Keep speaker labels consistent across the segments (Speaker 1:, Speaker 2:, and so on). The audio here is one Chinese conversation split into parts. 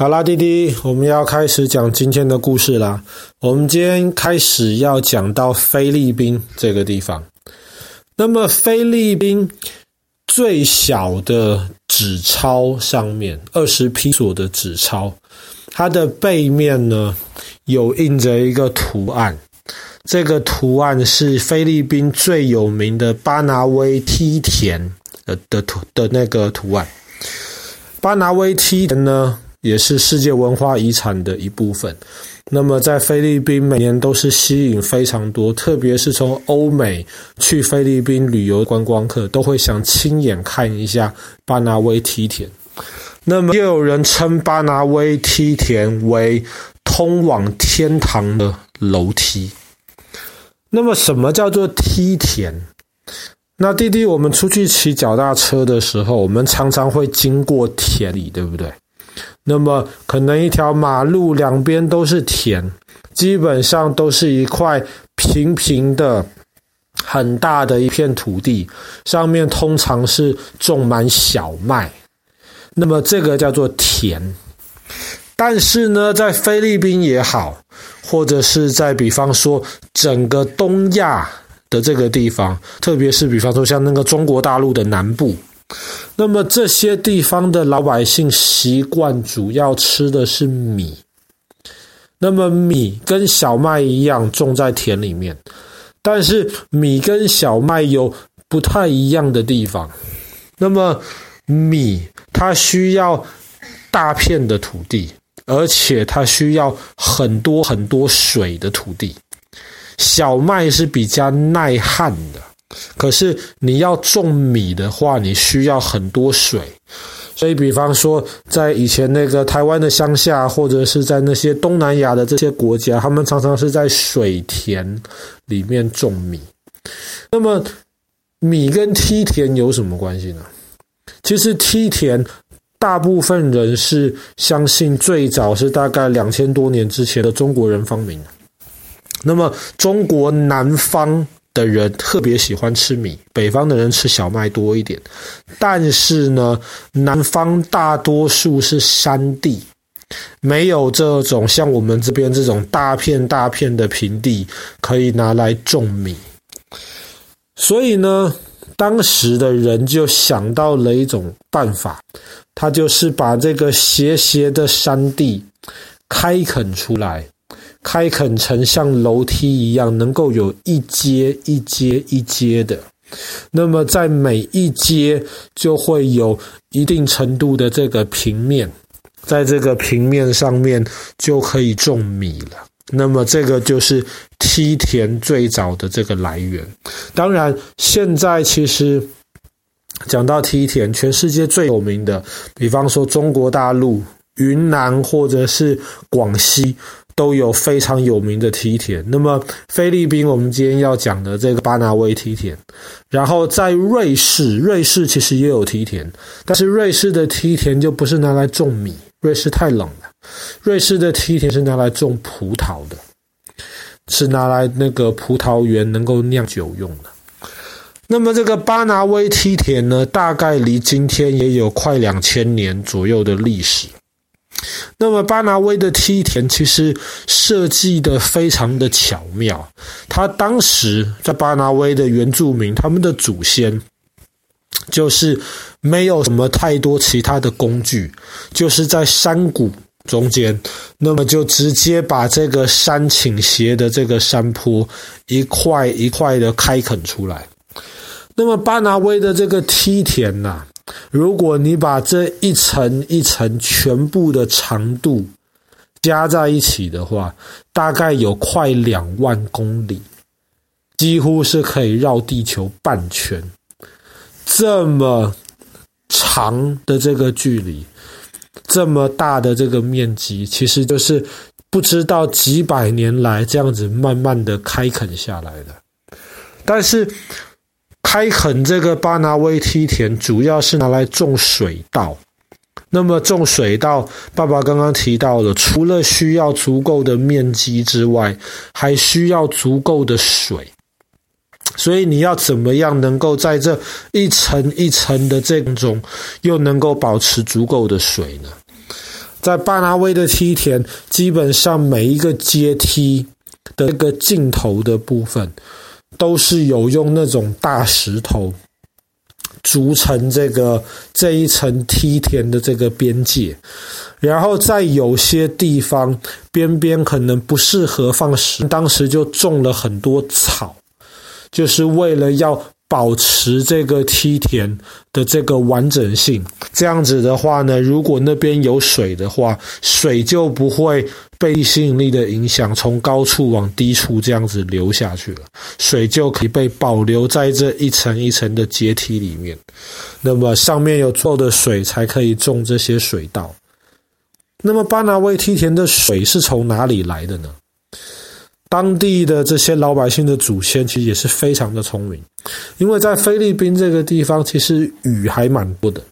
Speaker 1: 好啦，弟弟，我们要开始讲今天的故事啦。我们今天开始要讲到菲律宾这个地方。那么，菲律宾最小的纸钞上面，二十披索的纸钞，它的背面呢，有印着一个图案。这个图案是菲律宾最有名的巴拿威梯田的的图的那个图案。巴拿威梯田呢，也是世界文化遗产的一部分。那么，在菲律宾每年都是吸引非常多，特别是从欧美去菲律宾旅游观光客，都会想亲眼看一下巴拿威梯田。那么，又有人称巴拿威梯田为通往天堂的楼梯。那么，什么叫做梯田？那弟弟，我们出去骑脚踏车的时候，我们常常会经过田里，对不对？那么可能一条马路两边都是田，基本上都是一块平平的、很大的一片土地，上面通常是种满小麦。那么这个叫做田。但是呢，在菲律宾也好，或者是在比方说整个东亚的这个地方，特别是比方说像那个中国大陆的南部。那么这些地方的老百姓习惯主要吃的是米。那么米跟小麦一样种在田里面，但是米跟小麦有不太一样的地方。那么米它需要大片的土地，而且它需要很多很多水的土地。小麦是比较耐旱的。可是你要种米的话，你需要很多水，所以比方说，在以前那个台湾的乡下，或者是在那些东南亚的这些国家，他们常常是在水田里面种米。那么，米跟梯田有什么关系呢？其实梯田，大部分人是相信最早是大概两千多年之前的中国人发明的。那么，中国南方。的人特别喜欢吃米，北方的人吃小麦多一点。但是呢，南方大多数是山地，没有这种像我们这边这种大片大片的平地可以拿来种米。所以呢，当时的人就想到了一种办法，他就是把这个斜斜的山地开垦出来。开垦成像楼梯一样，能够有一阶一阶一阶的。那么在每一阶就会有一定程度的这个平面，在这个平面上面就可以种米了。那么这个就是梯田最早的这个来源。当然，现在其实讲到梯田，全世界最有名的，比方说中国大陆、云南或者是广西。都有非常有名的梯田。那么菲律宾，我们今天要讲的这个巴拿威梯田，然后在瑞士，瑞士其实也有梯田，但是瑞士的梯田就不是拿来种米，瑞士太冷了。瑞士的梯田是拿来种葡萄的，是拿来那个葡萄园能够酿酒用的。那么这个巴拿威梯田呢，大概离今天也有快两千年左右的历史。那么巴拿威的梯田其实设计的非常的巧妙，他当时在巴拿威的原住民，他们的祖先就是没有什么太多其他的工具，就是在山谷中间，那么就直接把这个山倾斜的这个山坡一块一块的开垦出来。那么巴拿威的这个梯田呐、如果你把这一层一层全部的长度加在一起的话，大概有快两万公里，几乎是可以绕地球半圈。这么长的这个距离，这么大的这个面积，其实就是不知道几百年来这样子慢慢的开垦下来的。但是。开垦这个巴拿威梯田，主要是拿来种水稻。那么种水稻，爸爸刚刚提到了，除了需要足够的面积之外，还需要足够的水。所以你要怎么样能够在这一层一层的这种，又能够保持足够的水呢？在巴拿威的梯田，基本上每一个阶梯的这个尽头的部分，都是有用那种大石头筑成这个这一层梯田的这个边界，然后在有些地方边边可能不适合放石，当时就种了很多草，就是为了要。保持这个梯田的这个完整性，这样子的话呢，如果那边有水的话，水就不会被吸引力的影响，从高处往低处这样子流下去了，水就可以被保留在这一层一层的阶梯里面。那么上面有足够的水，才可以种这些水稻。那么巴拿威梯田的水是从哪里来的呢？当地的这些老百姓的祖先其实也是非常的聪明，因为在菲律宾这个地方其实雨还蛮多的，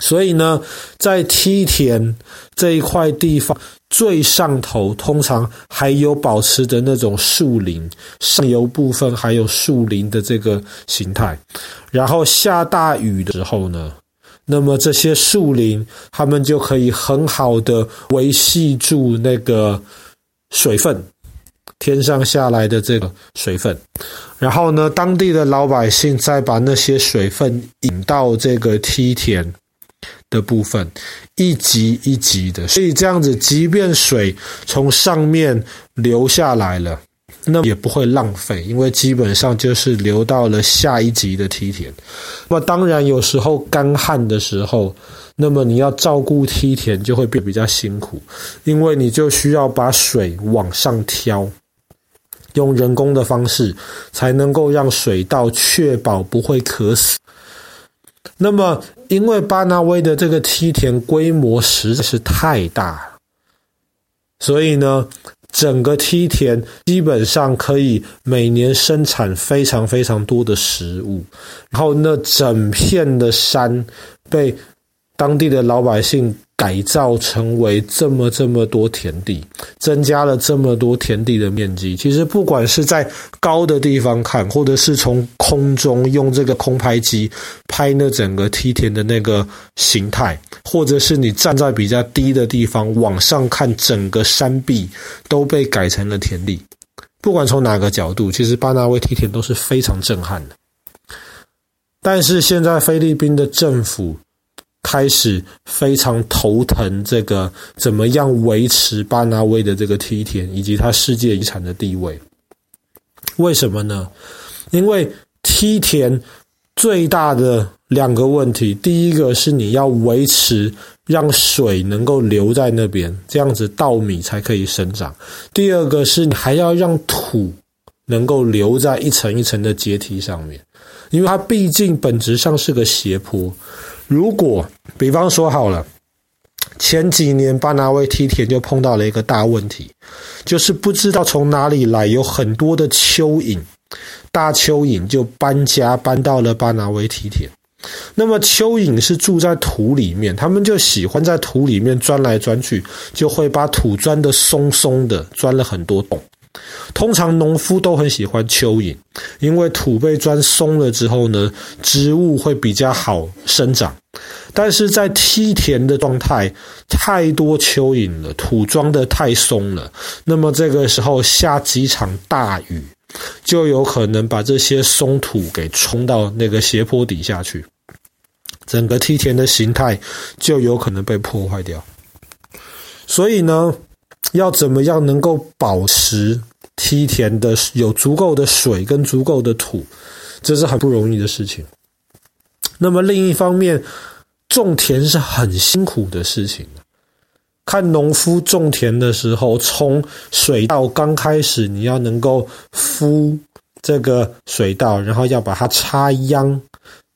Speaker 1: 所以呢，在梯田这一块地方最上头通常还有保持着那种树林，上游部分还有树林的这个形态，然后下大雨的时候呢，那么这些树林他们就可以很好的维系住那个水分。天上下来的这个水分，然后呢，当地的老百姓再把那些水分引到这个梯田的部分，一级一级的，所以这样子，即便水从上面流下来了，那也不会浪费，因为基本上就是流到了下一级的梯田。那么当然，有时候干旱的时候，那么你要照顾梯田就会变比较辛苦，因为你就需要把水往上挑。用人工的方式才能够让水稻确保不会渴死。那么，因为巴拿威的这个梯田规模实在是太大，所以呢，整个梯田基本上可以每年生产非常非常多的食物。然后，那整片的山被当地的老百姓改造成为这么这么多田地，增加了这么多田地的面积。其实不管是在高的地方看，或者是从空中用这个空拍机拍那整个梯田的那个形态，或者是你站在比较低的地方往上看，整个山壁都被改成了田地。不管从哪个角度，其实巴拿威梯田都是非常震撼的。但是现在菲律宾的政府。开始非常头疼，这个怎么样维持巴拿威的这个梯田以及它世界遗产的地位？为什么呢？因为梯田最大的两个问题，第一个是你要维持让水能够留在那边，这样子稻米才可以生长；第二个是你还要让土能够留在一层一层的阶梯上面，因为它毕竟本质上是个斜坡。如果比方说好了，前几年巴拿威梯田就碰到了一个大问题，就是不知道从哪里来有很多的蚯蚓，大蚯蚓就搬家搬到了巴拿威梯田。那么蚯蚓是住在土里面，他们就喜欢在土里面钻来钻去，就会把土钻得松松的，钻了很多洞。通常农夫都很喜欢蚯蚓，因为土被钻松了之后呢，植物会比较好生长。但是在梯田的状态，太多蚯蚓了，土装得太松了，那么这个时候下几场大雨，就有可能把这些松土给冲到那个斜坡底下去，整个梯田的形态就有可能被破坏掉。所以呢，要怎么样能够保持梯田的有足够的水跟足够的土，这是很不容易的事情。那么另一方面，种田是很辛苦的事情。看农夫种田的时候，从水稻刚开始，你要能够敷这个水稻，然后要把它插秧。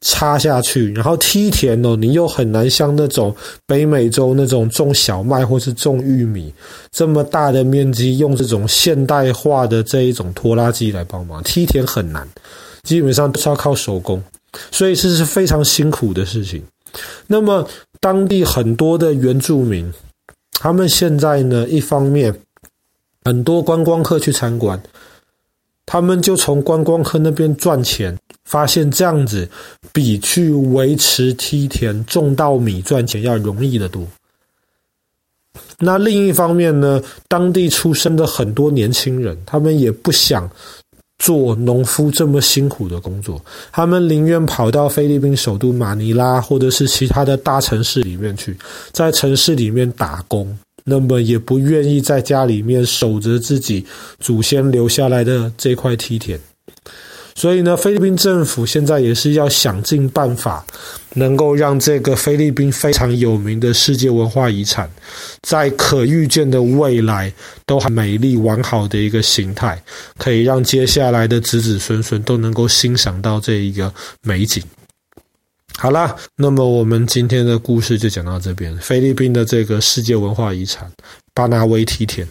Speaker 1: 插下去，然后梯田哦，你又很难像那种北美洲那种种小麦或是种玉米这么大的面积，用这种现代化的这一种拖拉机来帮忙，梯田很难，基本上都是要靠手工，所以这是非常辛苦的事情。那么当地很多的原住民，他们现在呢，一方面很多观光客去参观。他们就从观光客那边赚钱，发现这样子比去维持梯田种稻米赚钱要容易得多。那另一方面呢，当地出生的很多年轻人，他们也不想做农夫这么辛苦的工作，他们宁愿跑到菲律宾首都马尼拉或者是其他的大城市里面去，在城市里面打工，那么也不愿意在家里面守着自己祖先留下来的这块梯田。所以呢，菲律宾政府现在也是要想尽办法，能够让这个菲律宾非常有名的世界文化遗产，在可预见的未来都很美丽完好的一个形态，可以让接下来的子子孙孙都能够欣赏到这一个美景。好啦，那么我们今天的故事就讲到这边，菲律宾的这个世界文化遗产巴拿威梯田。